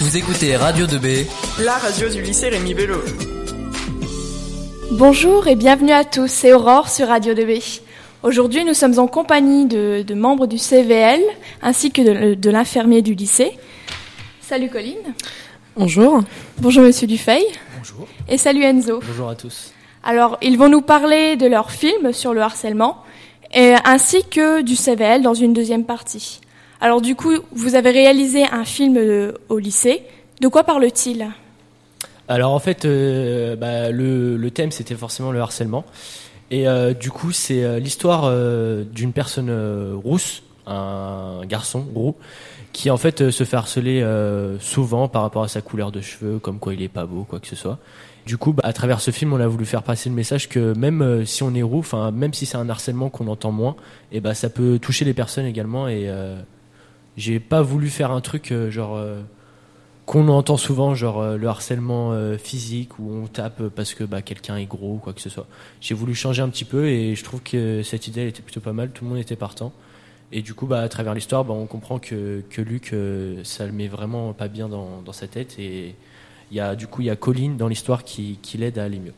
Vous écoutez Radio 2B, la radio du lycée Rémi Bello. Bonjour et bienvenue à tous, c'est Aurore sur Radio 2B. Aujourd'hui, nous sommes en compagnie de, membres du CVL ainsi que de, de l'infirmier du lycée. Salut Colline. Bonjour. Bonjour Monsieur Dufay. Bonjour. Et salut Enzo. Bonjour à tous. Alors, ils vont nous parler de leur film sur le harcèlement et, ainsi que du CVL dans une deuxième partie. Alors du coup, vous avez réalisé un film euh, au lycée. De quoi parle-t-il? Alors en fait, euh, bah, le, thème c'était forcément le harcèlement. Et euh, du coup, c'est l'histoire d'une personne rousse, un garçon roux, qui en fait se fait harceler souvent par rapport à sa couleur de cheveux, comme quoi il est pas beau, quoi que ce soit. Du coup, bah, à travers ce film, on a voulu faire passer le message que même si on est roux, même si c'est un harcèlement qu'on entend moins, et eh bah ça peut toucher les personnes également et j'ai pas voulu faire un truc euh, genre euh, qu'on entend souvent, genre euh, le harcèlement physique où on tape parce que bah, quelqu'un est gros ou quoi que ce soit. J'ai voulu changer un petit peu et je trouve que cette idée elle était plutôt pas mal, tout le monde était partant. Et du coup, bah, à travers l'histoire, bah, on comprend que, que Luc, ça le met vraiment pas bien dans, dans sa tête. Et il y a, du coup, il y a Colline dans l'histoire qui, qui l'aide à aller mieux.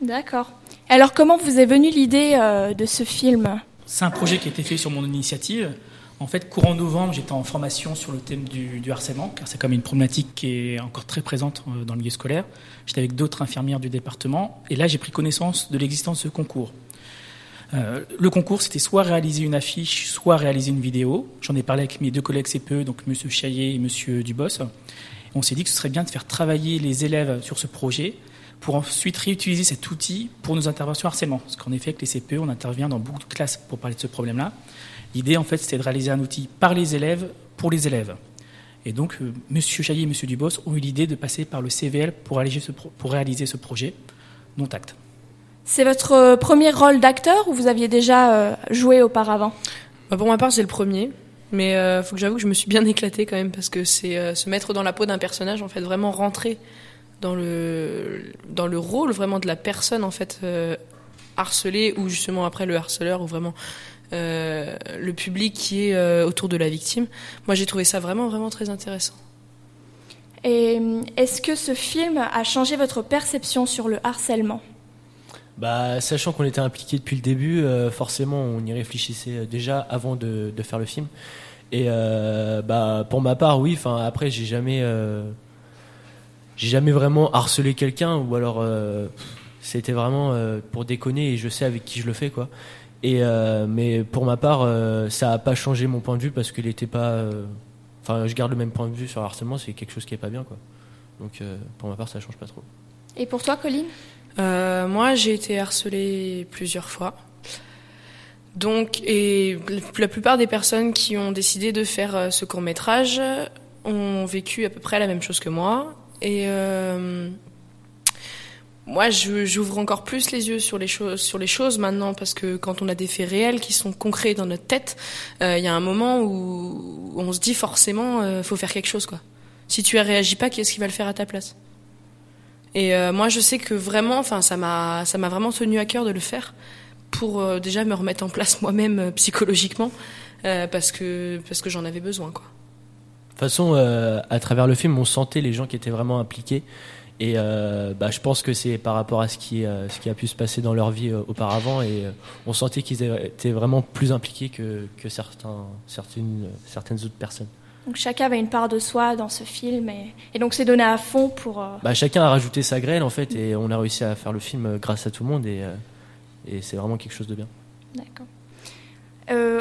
D'accord. Alors, comment vous est venue l'idée de ce film? C'est un projet qui a été fait sur mon initiative. En fait, courant novembre, j'étais en formation sur le thème du, harcèlement, car c'est comme une problématique qui est encore très présente euh, dans le milieu scolaire. J'étais avec d'autres infirmières du département, et là, j'ai pris connaissance de l'existence de ce concours. Euh, le concours, c'était soit réaliser une affiche, soit réaliser une vidéo. J'en ai parlé avec mes deux collègues CPE, donc M. Chaillet et M. Dubos. On s'est dit que ce serait bien de faire travailler les élèves sur ce projet pour ensuite réutiliser cet outil pour nos interventions harcèlement. Parce qu'en effet, avec les CPE, on intervient dans beaucoup de classes pour parler de ce problème-là. L'idée, en fait, c'était de réaliser un outil par les élèves, pour les élèves. Et donc, M. Euh, Monsieur Chaillet et Monsieur Dubos ont eu l'idée de passer par le CVL pour réaliser ce, pour réaliser ce projet, non acte. C'est votre euh, premier rôle d'acteur ou vous aviez déjà euh, joué auparavant? Bah, Pour ma part, c'est le premier. Mais il faut que j'avoue que je me suis bien éclatée quand même parce que c'est se mettre dans la peau d'un personnage, en fait, vraiment rentrer dans le, dans le rôle vraiment de la personne, en fait, harcelée ou justement après le harceleur ou vraiment euh, le public qui est euh, autour de la victime. Moi, j'ai trouvé ça vraiment, vraiment très intéressant. Et euh, est-ce que ce film a changé votre perception sur le harcèlement? Bah, sachant qu'on était impliqué depuis le début, forcément, on y réfléchissait déjà avant de, faire le film. Et bah, pour ma part, oui. Enfin, après, j'ai jamais, j'ai jamais vraiment harcelé quelqu'un, ou alors c'était vraiment pour déconner et je sais avec qui je le fais, quoi. Et euh, mais pour ma part, euh, ça n'a pas changé mon point de vue parce qu'il n'était pas. Euh, enfin, je garde le même point de vue sur le harcèlement, c'est quelque chose qui est pas bien, quoi. Donc pour ma part, ça change pas trop. Et pour toi, Colline? Moi, j'ai été harcelée plusieurs fois. Donc, et la plupart des personnes qui ont décidé de faire ce court métrage ont vécu à peu près la même chose que moi. Et moi, j'ouvre encore plus les yeux sur les choses, sur les choses maintenant, parce que quand on a des faits réels qui sont concrets dans notre tête, euh, il y a un moment où on se dit forcément, euh, faut faire quelque chose, quoi. Si tu réagis pas, qu'est-ce qui va le faire à ta place? Et euh, moi, je sais que vraiment, enfin, ça m'a, ça m'a vraiment tenu à cœur de le faire pour euh, déjà me remettre en place moi-même euh, psychologiquement, parce que parce que j'en avais besoin, quoi. De toute façon, à travers le film, on sentait les gens qui étaient vraiment impliqués. Et euh, bah, je pense que c'est par rapport à ce qui, euh, ce qui a pu se passer dans leur vie euh, auparavant. Et on sentait qu'ils étaient vraiment plus impliqués que, que certains, certaines, certaines autres personnes. Donc chacun avait une part de soi dans ce film et, et donc c'est donné à fond pour. Bah, chacun a rajouté sa graine en fait et on a réussi à faire le film grâce à tout le monde et, et c'est vraiment quelque chose de bien. D'accord.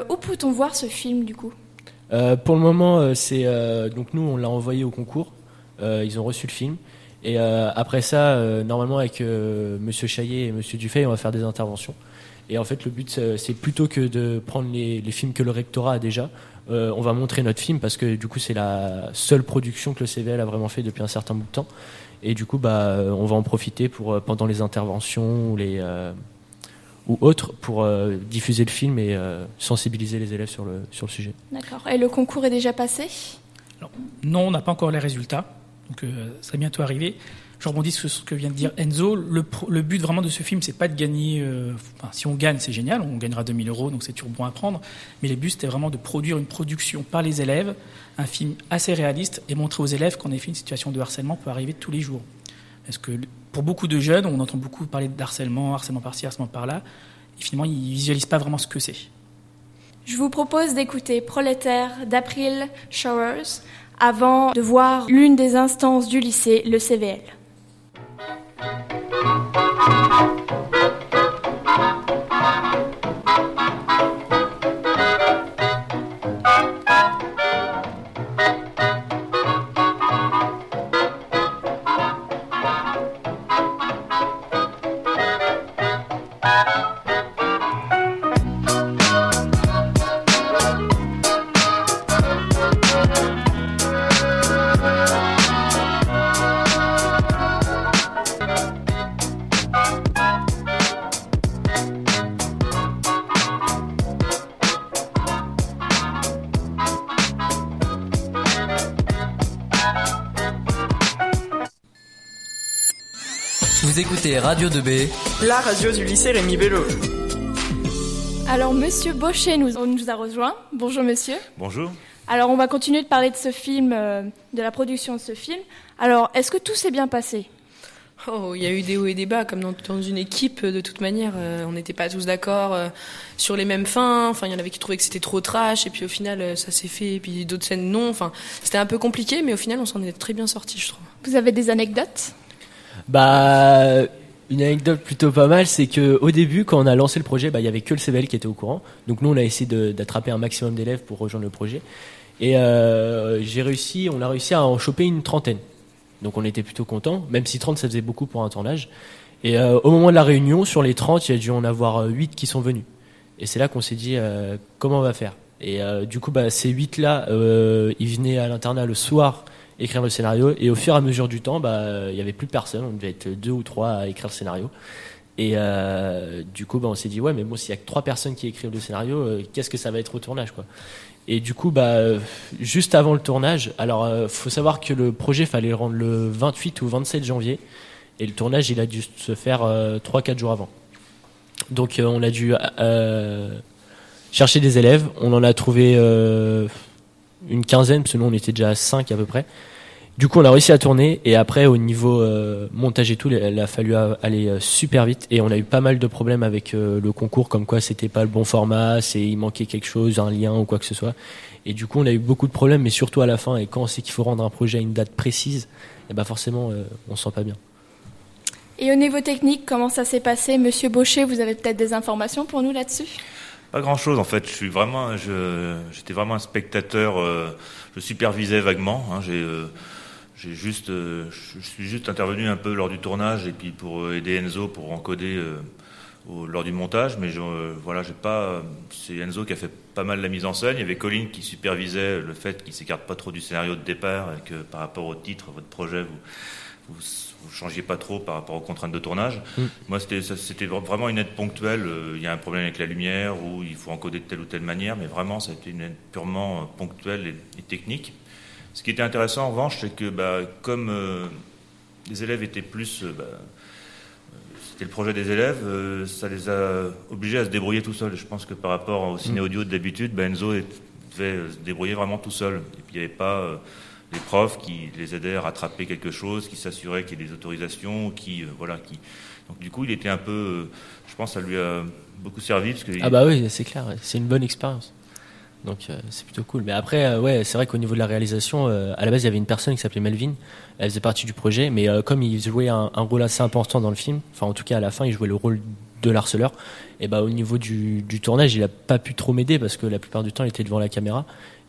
où peut-on voir ce film du coup? Pour le moment, c'est donc nous on l'a envoyé au concours. ils ont reçu le film et euh, après ça, euh, normalement avec euh, Monsieur Chaillet et Monsieur Dufay, on va faire des interventions. Et en fait, le but, c'est plutôt que de prendre les, films que le rectorat a déjà, on va montrer notre film parce que du coup, c'est la seule production que le CVL a vraiment fait depuis un certain bout de temps. Et du coup, bah, on va en profiter pour pendant les interventions ou les ou autres pour diffuser le film et sensibiliser les élèves sur le sur le sujet. D'accord. Et le concours est déjà passé? Non, on n'a pas encore les résultats. Donc euh, ça va bientôt arriver. Je rebondis sur ce que vient de dire Enzo. Le, but vraiment de ce film, c'est pas de gagner. euh, si on gagne, c'est génial, on gagnera 2000 euros, donc c'est toujours bon à prendre. Mais le but, c'était vraiment de produire une production par les élèves, un film assez réaliste, et montrer aux élèves qu'en effet, une situation de harcèlement peut arriver tous les jours. Parce que pour beaucoup de jeunes, on entend beaucoup parler d'harcèlement, harcèlement par-ci, harcèlement par-là, et finalement, ils visualisent pas vraiment ce que c'est. Je vous propose d'écouter Prolétaire d'April Showers avant de voir l'une des instances du lycée, le CVL. Vous écoutez Radio 2B. La radio du lycée Rémi Bello. Alors, Monsieur Baucher nous, nous a rejoint. Bonjour, monsieur. Bonjour. Alors, on va continuer de parler de ce film, euh, de la production de ce film. Alors, est-ce que tout s'est bien passé? Oh, il y a eu des hauts et des bas, comme dans, dans une équipe, de toute manière. euh, on n'était pas tous d'accord euh, sur les mêmes fins. Enfin, il y en avait qui trouvaient que c'était trop trash, et puis au final, euh, ça s'est fait, et puis d'autres scènes non. Enfin, c'était un peu compliqué, mais au final, on s'en est très bien sorti, je trouve. Vous avez des anecdotes? Bah, une anecdote plutôt pas mal, c'est que au début, quand on a lancé le projet, bah, il y avait que le CVL qui était au courant. Donc nous, on a essayé d'attraper un maximum d'élèves pour rejoindre le projet. Et euh, j'ai réussi, on a réussi à en choper une trentaine. Donc on était plutôt content, même si 30 ça faisait beaucoup pour un tournage. Et euh, au moment de la réunion, sur les 30, il y a dû en avoir euh, 8 qui sont venus. Et c'est là qu'on s'est dit euh, comment on va faire? Et euh, du coup, bah, ces 8 là, euh, ils venaient à l'internat le soir écrire le scénario. Et au fur et à mesure du temps, bah, euh, il y avait plus personne. On devait être deux ou trois à écrire le scénario. Et euh, du coup, bah, on s'est dit ouais, mais bon, s'il y a que trois personnes qui écrivent le scénario, euh, qu'est-ce que ça va être au tournage, quoi? Et du coup, bah, juste avant le tournage, alors euh, faut savoir que le projet fallait le rendre le 28 ou 27 janvier, et le tournage il a dû se faire euh, 3-4 jours avant. Donc on a dû chercher des élèves. On en a trouvé une quinzaine, parce que nous on était déjà à 5 à peu près. Du coup, on a réussi à tourner et après, au niveau euh, montage et tout, il a fallu aller euh, super vite et on a eu pas mal de problèmes avec euh, le concours, comme quoi c'était pas le bon format, c'est il manquait quelque chose, un lien ou quoi que ce soit. Et du coup, on a eu beaucoup de problèmes, mais surtout à la fin. Et quand on sait qu'il faut rendre un projet à une date précise, et ben forcément, on se sent pas bien. Et au niveau technique, comment ça s'est passé? Monsieur Baucher, vous avez peut-être des informations pour nous là-dessus? Pas grand chose en fait. Je suis vraiment, j'étais vraiment un spectateur. euh, je supervisais vaguement. hein, j'ai, euh, j'ai juste, euh, je suis juste intervenu un peu lors du tournage et puis pour aider Enzo pour encoder lors du montage. Mais voilà, j'ai pas. C'est Enzo qui a fait pas mal la mise en scène. Il y avait Colin qui supervisait le fait qu'il s'écarte pas trop du scénario de départ et que par rapport au titre, votre projet, vous vous, vous changiez pas trop par rapport aux contraintes de tournage. Mm. Moi, c'était vraiment une aide ponctuelle. Euh, Il y a un problème avec la lumière ou il faut encoder de telle ou telle manière, mais vraiment, ça a été une aide purement euh, ponctuelle et, et technique. Ce qui était intéressant en revanche, c'est que bah, comme euh, les élèves étaient plus, bah, c'était le projet des élèves, euh, ça les a obligés à se débrouiller tout seuls. Je pense que par rapport au ciné audio d'habitude, bah, Enzo est- devait se débrouiller vraiment tout seul. Et puis il n'y avait pas euh, les profs qui les aidaient à rattraper quelque chose, qui s'assuraient qu'il y ait des autorisations, qui euh, voilà, qui. Donc du coup, il était un peu, euh, je pense, ça lui a beaucoup servi parce que Ah bah oui, c'est clair, c'est une bonne expérience. Donc euh, c'est plutôt cool. Mais après, ouais, c'est vrai qu'au niveau de la réalisation, à la base, il y avait une personne qui s'appelait Melvin. Elle faisait partie du projet, mais comme il jouait un, un rôle assez important dans le film, enfin en tout cas à la fin, il jouait le rôle de l'harceleur. Et bah au niveau du, du tournage, il a pas pu trop m'aider parce que la plupart du temps, il était devant la caméra.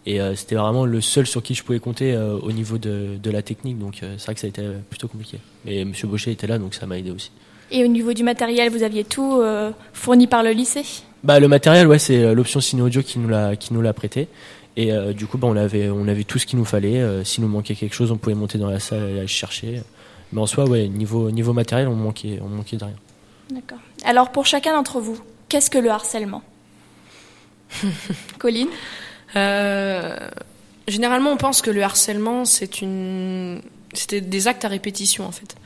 Et euh, c'était vraiment le seul sur qui je pouvais compter euh, au niveau de, de la technique. Donc euh, c'est vrai que ça a été plutôt compliqué. Mais Monsieur Baucher était là, donc ça m'a aidé aussi. Et au niveau du matériel, vous aviez tout euh, fourni par le lycée? Bah le matériel ouais c'est l'option ciné audio qui nous l'a qui nous l'a prêté et euh, du coup bah on avait on avait tout ce qu'il nous fallait euh, s'il nous manquait quelque chose on pouvait monter dans la salle et aller chercher mais en soi ouais niveau niveau matériel on manquait on manquait de rien. D'accord. Alors pour chacun d'entre vous, qu'est-ce que le harcèlement? Colline? Généralement, on pense que le harcèlement, c'est une, c'était des actes à répétition en fait.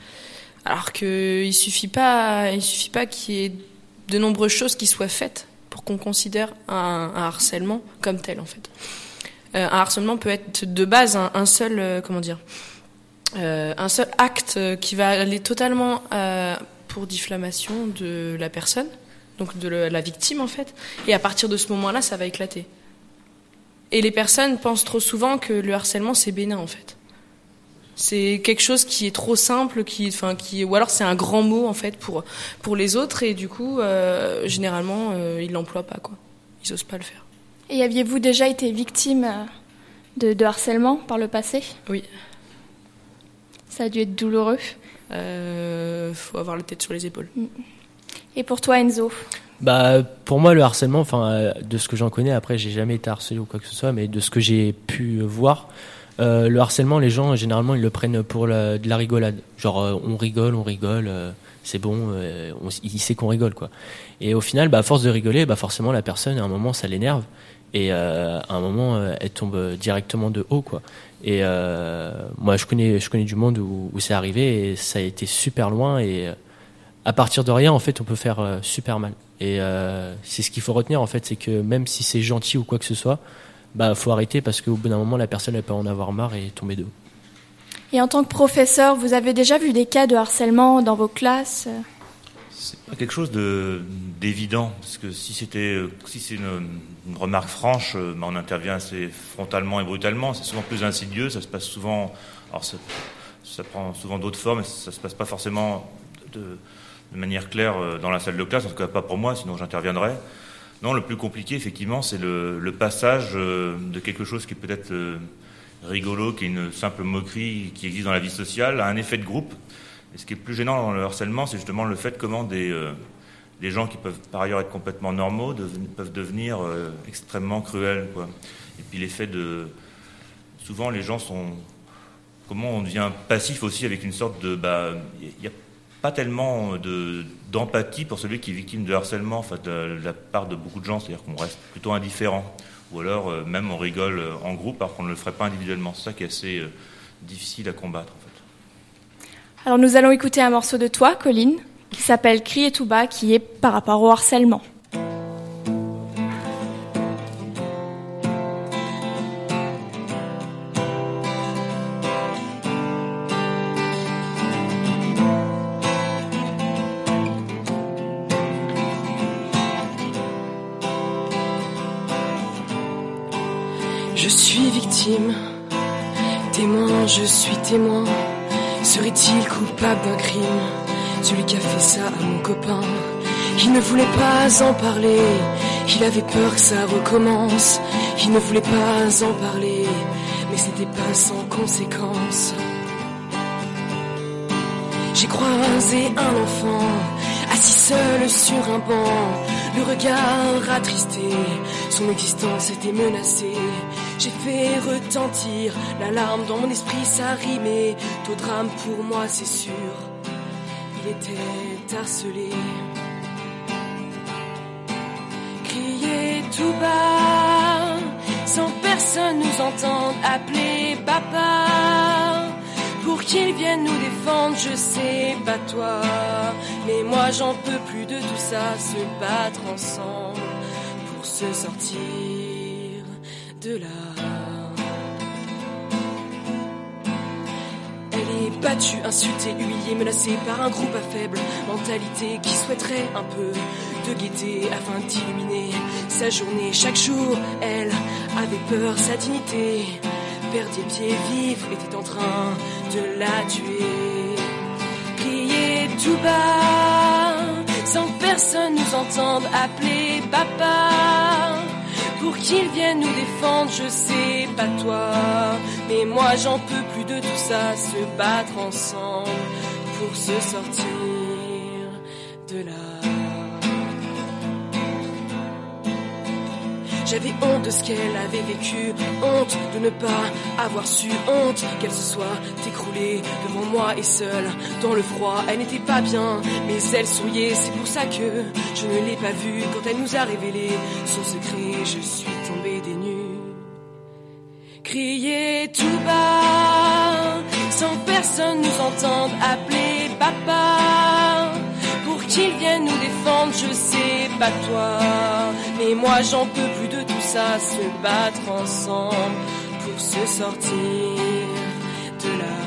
Alors que il suffit pas, il suffit pas qu'il y ait de nombreuses choses qui soient faites pour qu'on considère un, harcèlement comme tel en fait. Euh, un harcèlement peut être de base un, seul, euh, comment dire, euh, un seul acte qui va aller totalement euh, pour diffamation de la personne, donc de la victime en fait, et à partir de ce moment-là, ça va éclater. Et les personnes pensent trop souvent que le harcèlement c'est bénin en fait. C'est quelque chose qui est trop simple, qui, enfin, qui, ou alors c'est un grand mot en fait pour pour les autres et du coup, euh, généralement, euh, ils l'emploient pas quoi. Ils osent pas le faire. Et aviez-vous déjà été victime euh, de, de harcèlement par le passé? Oui. Ça a dû être douloureux. Euh, faut avoir la tête sur les épaules. Et pour toi, Enzo? Bah, pour moi, le harcèlement, enfin, euh, de ce que j'en connais, après, j'ai jamais été harcelé ou quoi que ce soit, mais de ce que j'ai pu voir, euh, le harcèlement, les gens, généralement, ils le prennent pour la, de la rigolade. Genre, euh, on rigole, on rigole, euh, c'est bon, euh, on, il sait qu'on rigole, quoi. Et au final, bah, à force de rigoler, bah, forcément, la personne, à un moment, ça l'énerve. Et euh, à un moment, euh, elle tombe directement de haut, quoi. Et euh, moi, je connais, je connais du monde où, où c'est arrivé et ça a été super loin. Et euh, à partir de rien, en fait, on peut faire euh, super mal. Et euh, c'est ce qu'il faut retenir, en fait, c'est que même si c'est gentil ou quoi que ce soit, bah, faut arrêter parce qu'au bout d'un moment, la personne, elle peut en avoir marre et tomber de haut. Et en tant que professeur, vous avez déjà vu des cas de harcèlement dans vos classes? C'est pas quelque chose de d'évident parce que si c'était si c'est une, une remarque franche, euh, bah, on intervient assez frontalement et brutalement. C'est souvent plus insidieux. Ça se passe souvent. Alors ça, ça prend souvent d'autres formes. Et ça se passe pas forcément de, de manière claire euh, dans la salle de classe. En tout cas pas pour moi, sinon j'interviendrais. Non, le plus compliqué effectivement, c'est le, passage euh, de quelque chose qui est peut-être euh, rigolo, qui est une simple moquerie qui existe dans la vie sociale, à un effet de groupe. Et ce qui est plus gênant dans le harcèlement, c'est justement le fait comment des, gens qui peuvent par ailleurs être complètement normaux peuvent devenir extrêmement cruels. Et puis l'effet de... Souvent les gens sont... Comment on devient passif aussi avec une sorte de... bah, pas tellement de- d'empathie pour celui qui est victime de harcèlement de la part de beaucoup de gens, c'est-à-dire qu'on reste plutôt indifférent. Ou alors euh, même on rigole euh, en groupe alors qu'on ne le ferait pas individuellement. C'est ça qui est assez euh, difficile à combattre en fait. Alors nous allons écouter un morceau de toi, Colline, qui s'appelle Crier tout bas, qui est par rapport au harcèlement. Je suis victime, témoin, je suis témoin. Serait-il coupable d'un crime? Celui qui a fait ça à mon copain. Il ne voulait pas en parler, il avait peur que ça recommence. Il ne voulait pas en parler, mais c'était pas sans conséquence. J'ai croisé un enfant, assis seul sur un banc, le regard attristé, son existence était menacée. J'ai fait retentir l'alarme dans mon esprit, ça rimait drame pour moi, c'est sûr. Il était harcelé. Crier tout bas, sans personne nous entende appeler papa. Pour qu'il vienne nous défendre, je sais pas toi. Mais moi j'en peux plus de tout ça, se battre ensemble pour se sortir Elle est battue, insultée, humiliée, menacée par un groupe à faible mentalité qui souhaiterait un peu de gaieté afin d'illuminer sa journée. Chaque jour, elle avait peur, sa dignité perdait pied, vivre était en train de la tuer. Crier tout bas, sans que personne nous entende appeler papa. Pour qu'il vienne nous défendre, je sais pas toi. Mais moi j'en peux plus de tout ça, se battre ensemble pour se sortir de là. J'avais honte de ce qu'elle avait vécu, honte de ne pas avoir su, honte qu'elle se soit écroulée devant moi et seule dans le froid. Elle n'était pas bien, mais elle souriait, c'est pour ça que je ne l'ai pas vue quand elle nous a révélé son secret. Je suis tombée des nues. Crier tout bas, sans personne nous entende appeler papa. Qu'ils viennent nous défendre, je sais pas toi. Mais moi j'en peux plus de tout ça, se battre ensemble pour se sortir de là.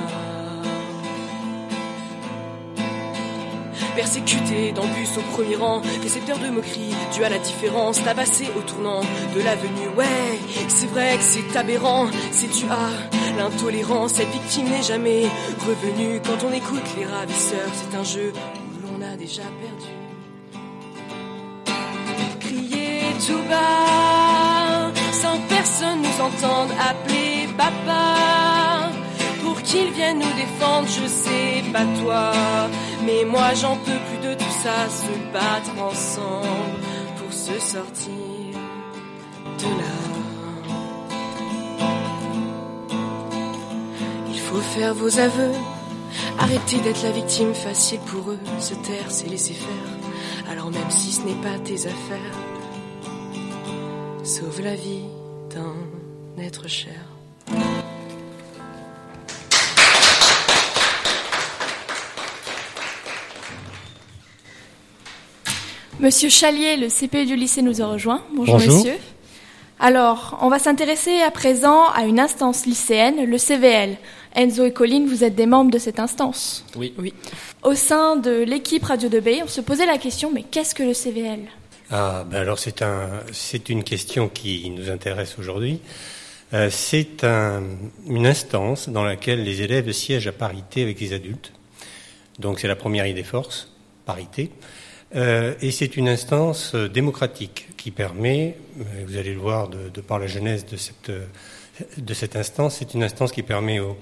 Persécuté dans au premier rang, récepteur de moqueries, dû à la différence, tabassé au tournant de l'avenue. Ouais, c'est vrai que c'est aberrant, c'est dû à l'intolérance. Cette victime n'est jamais revenue. Quand on écoute les ravisseurs, c'est un jeu déjà perdu. Crier tout bas, sans personne nous entende appeler papa. Pour qu'ils viennent nous défendre, je sais pas toi. Mais moi j'en peux plus de tout ça, se battre ensemble pour se sortir de là. Il faut faire vos aveux, arrêter d'être la victime facile pour eux, se taire c'est laisser faire, alors même si ce n'est pas tes affaires, sauve la vie d'un être cher. Monsieur Chalier, le CPE du lycée nous a rejoint. Bonjour, Bonjour. monsieur. Alors, on va s'intéresser à présent à une instance lycéenne, le CVL. Enzo et Colline, vous êtes des membres de cette instance. Oui. Oui. Au sein de l'équipe Radio 2B, on se posait la question, mais qu'est-ce que le CVL Ah, ben alors c'est un, c'est une question qui nous intéresse aujourd'hui. Euh, c'est un- une instance dans laquelle les élèves siègent à parité avec les adultes. Donc c'est la première idée force, parité. Euh, et c'est une instance euh, démocratique qui permet, vous allez le voir de, de par la genèse de cette, euh, de cette instance, c'est une instance qui permet aux,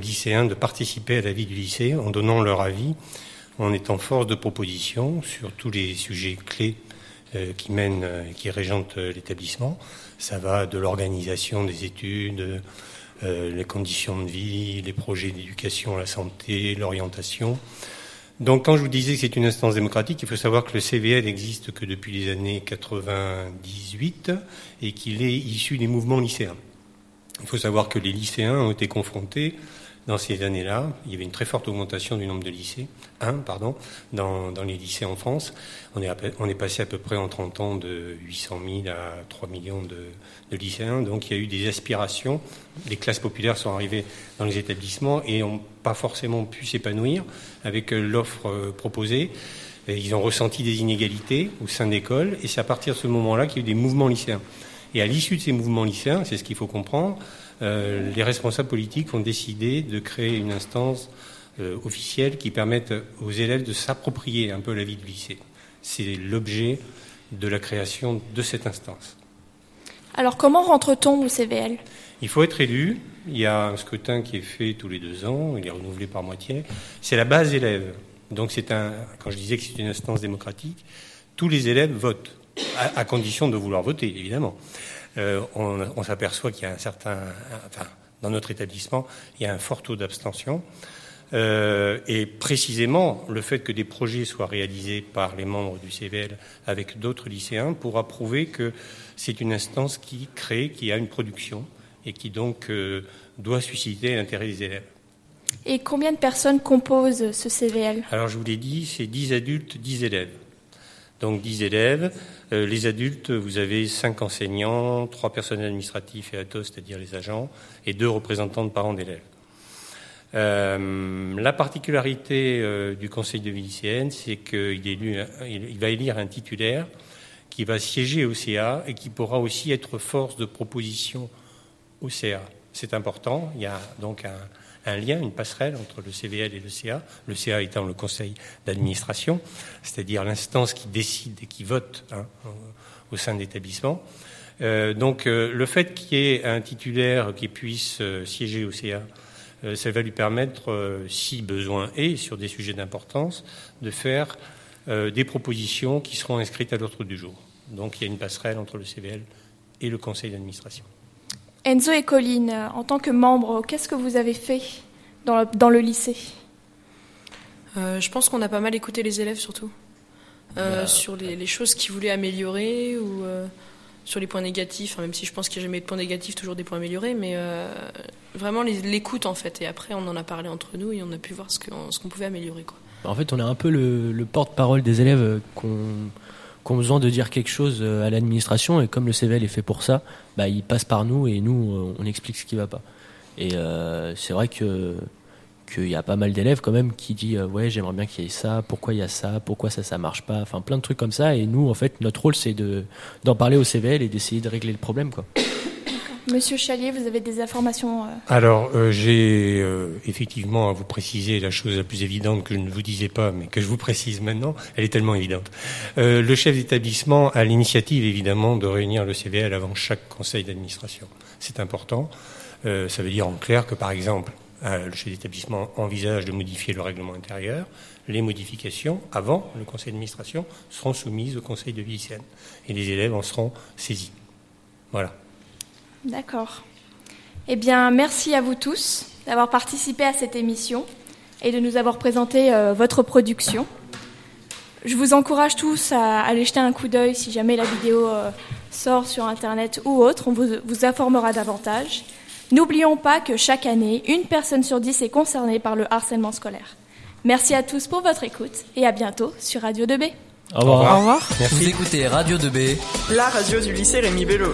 lycéens de participer à la vie du lycée en donnant leur avis, en étant force de proposition sur tous les sujets clés euh, qui mènent, euh, qui régentent euh, l'établissement. Ça va de l'organisation des études, les conditions de vie, les projets d'éducation la santé, l'orientation. Donc, quand je vous disais que c'est une instance démocratique, il faut savoir que le CVL n'existe que depuis les années 98 et qu'il est issu des mouvements lycéens. Il faut savoir que les lycéens ont été confrontés dans ces années-là. Il y avait une très forte augmentation du nombre de lycées, un, pardon, dans, dans les lycées en France. On est, on est passé à peu près en 30 ans de 800 000 à 3 millions de, de lycéens. Donc il y a eu des aspirations. Les classes populaires sont arrivées dans les établissements et n'ont pas forcément pu s'épanouir avec euh, l'offre euh, proposée. Ils ont ressenti des inégalités au sein d'écoles et c'est à partir de ce moment-là qu'il y a eu des mouvements lycéens. Et à l'issue de ces mouvements lycéens, c'est ce qu'il faut comprendre, euh, les responsables politiques ont décidé de créer une instance euh, officielle qui permette aux élèves de s'approprier un peu la vie du lycée. C'est l'objet de la création de cette instance. Alors, comment rentre-t-on au CVL Il faut être élu. Il y a un scrutin qui est fait tous les deux ans. Il est renouvelé par moitié. C'est la base élève. Donc c'est un. Quand je disais que c'est une instance démocratique, tous les élèves votent à, à condition de vouloir voter, évidemment. Euh, on on s'aperçoit qu'il y a un certain. Enfin, dans notre établissement, il y a un fort taux d'abstention. Euh, et précisément, le fait que des projets soient réalisés par les membres du CVL avec d'autres lycéens pourra prouver que c'est une instance qui crée, qui a une production et qui donc euh, doit susciter l'intérêt des élèves. Et combien de personnes composent ce CVL Alors je vous l'ai dit, c'est 10 adultes, 10 élèves. Donc 10 élèves. Euh, les adultes, vous avez 5 enseignants, 3 personnels administratifs et ATOS, c'est-à-dire les agents, et 2 représentants de parents d'élèves. Euh, la particularité euh, du conseil de vie lycéenne, c'est qu'il il va élire un titulaire qui va siéger au CA et qui pourra aussi être force de proposition au CA. C'est important. Il y a donc un, un lien, une passerelle entre le CVL et le CA. Le CA étant le conseil d'administration, c'est-à-dire l'instance qui décide et qui vote hein, au, sein de l'établissement. Euh, donc euh, le fait qu'il y ait un titulaire qui puisse euh, siéger au CA, ça va lui permettre, si besoin est, sur des sujets d'importance, de faire des propositions qui seront inscrites à l'ordre du jour. Donc il y a une passerelle entre le CVL et le conseil d'administration. Enzo et Colline, euh, en tant que membres, qu'est-ce que vous avez fait dans le, dans le lycée Euh, je pense qu'on a pas mal écouté les élèves surtout. Euh, Bah, sur les, les choses qu'ils voulaient améliorer ou euh, sur les points négatifs, même si je pense qu'il n'y a jamais de points négatifs, toujours des points améliorés, mais euh, vraiment l'écoute en fait. Et après, on en a parlé entre nous et on a pu voir ce qu'on ce qu'on pouvait améliorer. Quoi. En fait, on est un peu le, le porte-parole des élèves euh, qu'on qu'on besoin de dire quelque chose euh, à l'administration et comme le CVL est fait pour ça, bah, il passe par nous et nous euh, on explique ce qui va pas. Et euh, c'est vrai que qu'il y a pas mal d'élèves quand même qui disent euh, ouais j'aimerais bien qu'il y ait ça, pourquoi il y a ça, pourquoi ça ça marche pas, enfin plein de trucs comme ça et nous en fait notre rôle c'est de d'en parler au CVL et d'essayer de régler le problème quoi. Monsieur Chalier, vous avez des informations euh, Alors, euh, j'ai euh, effectivement à vous préciser la chose la plus évidente que je ne vous disais pas, mais que je vous précise maintenant. Elle est tellement évidente. Euh, le chef d'établissement a l'initiative, évidemment, de réunir le CVL avant chaque conseil d'administration. C'est important. Euh, ça veut dire en clair que, par exemple, euh, le chef d'établissement envisage de modifier le règlement intérieur. Les modifications, avant le conseil d'administration, seront soumises au conseil de lycéenne. Et les élèves en seront saisis. Voilà. D'accord. Eh bien, merci à vous tous d'avoir participé à cette émission et de nous avoir présenté euh, votre production. Je vous encourage tous à aller jeter un coup d'œil si jamais la vidéo euh, sort sur Internet ou autre. On vous, vous informera davantage. N'oublions pas que chaque année, une personne sur dix est concernée par le harcèlement scolaire. Merci à tous pour votre écoute et à bientôt sur Radio 2B. Au revoir. Au revoir. Vous écoutez Radio 2B. La radio du lycée Rémi Bello.